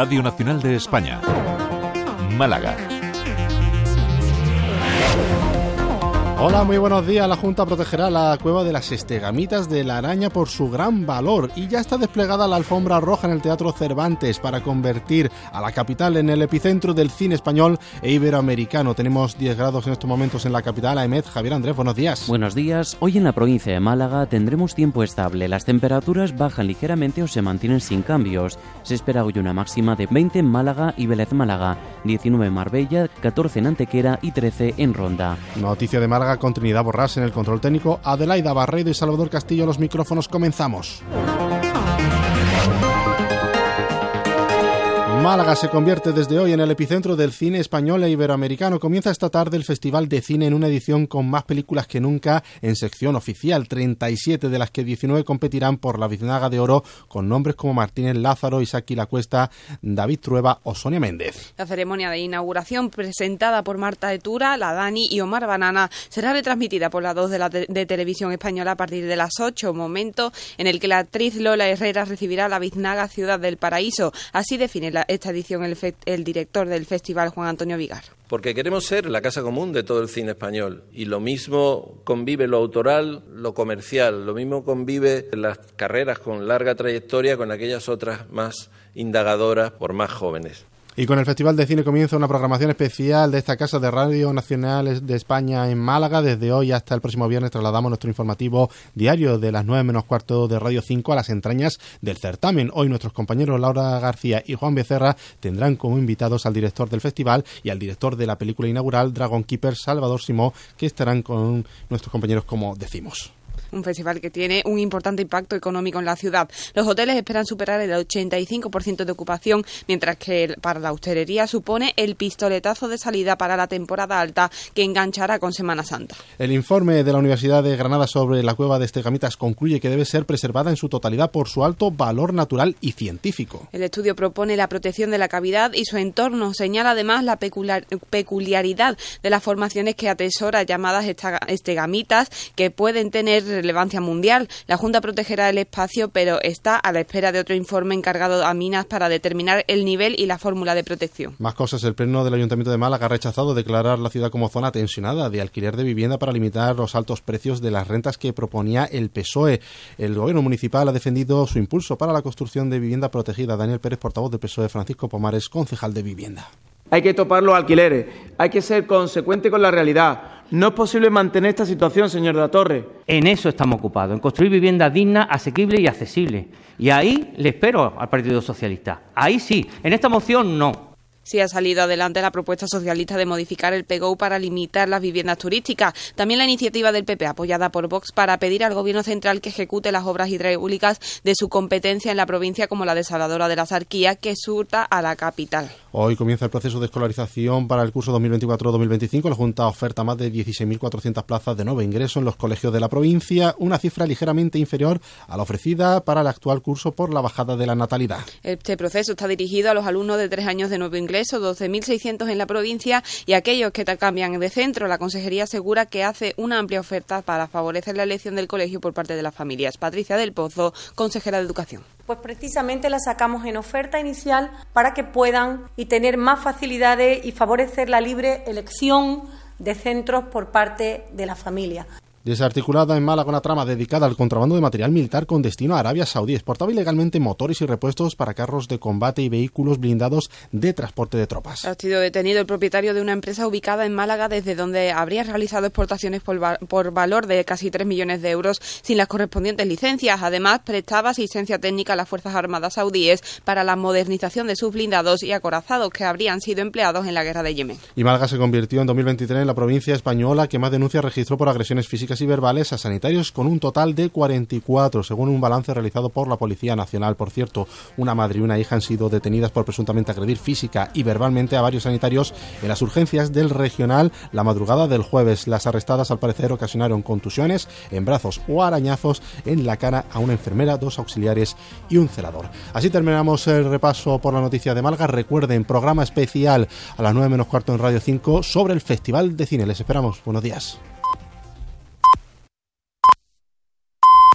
Radio Nacional de España. Málaga. Hola, muy buenos días. La Junta protegerá la cueva de las estegamitas de la araña por su gran valor y ya está desplegada la alfombra roja en el Teatro Cervantes para convertir a la capital en el epicentro del cine español e iberoamericano. Tenemos 10 grados en estos momentos en la capital. Aemet, Javier Andrés, buenos días. Buenos días. Hoy en la provincia de Málaga tendremos tiempo estable. Las temperaturas bajan ligeramente o se mantienen sin cambios. Se espera hoy una máxima de 20 en Málaga y Vélez Málaga, 19 en Marbella, 14 en Antequera y 13 en Ronda. Noticia de Málaga con Trinidad Borrás en el control técnico, Adelaida Barredo y Salvador Castillo los micrófonos. Comenzamos. Málaga se convierte desde hoy en el epicentro del cine español e iberoamericano. Comienza esta tarde el Festival de Cine en una edición con más películas que nunca en sección oficial. 37 de las que 19 competirán por la Biznaga de Oro con nombres como Martínez Lázaro, Isaki La Cuesta, David Trueba o Sonia Méndez. La ceremonia de inauguración presentada por Marta Etura, la Dani y Omar Banana será retransmitida por la 2 de, la de televisión española a partir de las 8, momento en el que la actriz Lola Herrera recibirá la Biznaga Ciudad del Paraíso. Así define la esta edición el, el director del festival, Juan Antonio Vigar. Porque queremos ser la casa común de todo el cine español. Y lo mismo convive lo autoral, lo comercial, lo mismo convive las carreras con larga trayectoria con aquellas otras más indagadoras por más jóvenes. Y con el Festival de Cine comienza una programación especial de esta Casa de Radio Nacional de España en Málaga. Desde hoy hasta el próximo viernes trasladamos nuestro informativo diario de las 9 menos cuarto de Radio 5 a las entrañas del certamen. Hoy nuestros compañeros Laura García y Juan Becerra tendrán como invitados al director del festival y al director de la película inaugural Dragon Keeper, Salvador Simó, que estarán con nuestros compañeros como decimos un festival que tiene un importante impacto económico en la ciudad. Los hoteles esperan superar el 85% de ocupación, mientras que para la hostelería supone el pistoletazo de salida para la temporada alta que enganchará con Semana Santa. El informe de la Universidad de Granada sobre la cueva de Estegamitas concluye que debe ser preservada en su totalidad por su alto valor natural y científico. El estudio propone la protección de la cavidad y su entorno. Señala además la peculiaridad de las formaciones que atesora llamadas estegamitas que pueden tener relevancia mundial. La Junta protegerá el espacio, pero está a la espera de otro informe encargado a Minas para determinar el nivel y la fórmula de protección. Más cosas. El Pleno del Ayuntamiento de Málaga ha rechazado declarar la ciudad como zona tensionada de alquiler de vivienda para limitar los altos precios de las rentas que proponía el PSOE. El Gobierno municipal ha defendido su impulso para la construcción de vivienda protegida. Daniel Pérez, portavoz del PSOE, Francisco Pomares, concejal de vivienda. Hay que topar los alquileres, hay que ser consecuente con la realidad no es posible mantener esta situación, señor de la Torre. En eso estamos ocupados, en construir viviendas dignas, asequibles y accesibles. Y ahí le espero al Partido Socialista. Ahí sí. En esta moción no sí ha salido adelante la propuesta socialista de modificar el PGO para limitar las viviendas turísticas. También la iniciativa del PP, apoyada por Vox, para pedir al Gobierno central que ejecute las obras hidráulicas de su competencia en la provincia, como la desaladora de la Sarquía, que surta a la capital. Hoy comienza el proceso de escolarización para el curso 2024-2025. La Junta oferta más de 16.400 plazas de nuevo ingreso en los colegios de la provincia, una cifra ligeramente inferior a la ofrecida para el actual curso por la bajada de la natalidad. Este proceso está dirigido a los alumnos de tres años de nuevo ingreso eso, 12.600 en la provincia y aquellos que cambian de centro. La Consejería asegura que hace una amplia oferta para favorecer la elección del colegio por parte de las familias. Patricia del Pozo, consejera de Educación. Pues precisamente la sacamos en oferta inicial para que puedan y tener más facilidades y favorecer la libre elección de centros por parte de la familia. Desarticulada en Málaga una trama dedicada al contrabando de material militar con destino a Arabia Saudí. Exportaba ilegalmente motores y repuestos para carros de combate y vehículos blindados de transporte de tropas. Ha sido detenido el propietario de una empresa ubicada en Málaga desde donde habría realizado exportaciones por, valor de casi 3 millones de euros sin las correspondientes licencias. Además, prestaba asistencia técnica a las Fuerzas Armadas saudíes para la modernización de sus blindados y acorazados que habrían sido empleados en la guerra de Yemen. Y Málaga se convirtió en 2023 en la provincia española que más denuncias registró por agresiones físicas y verbales a sanitarios con un total de 44, según un balance realizado por la Policía Nacional. Por cierto, una madre y una hija han sido detenidas por presuntamente agredir física y verbalmente a varios sanitarios en las urgencias del regional la madrugada del jueves. Las arrestadas al parecer ocasionaron contusiones en brazos o arañazos en la cara a una enfermera, dos auxiliares y un celador. Así terminamos el repaso por la noticia de Malga. Recuerden, programa especial a las 9 menos cuarto en Radio 5 sobre el Festival de Cine. Les esperamos. Buenos días.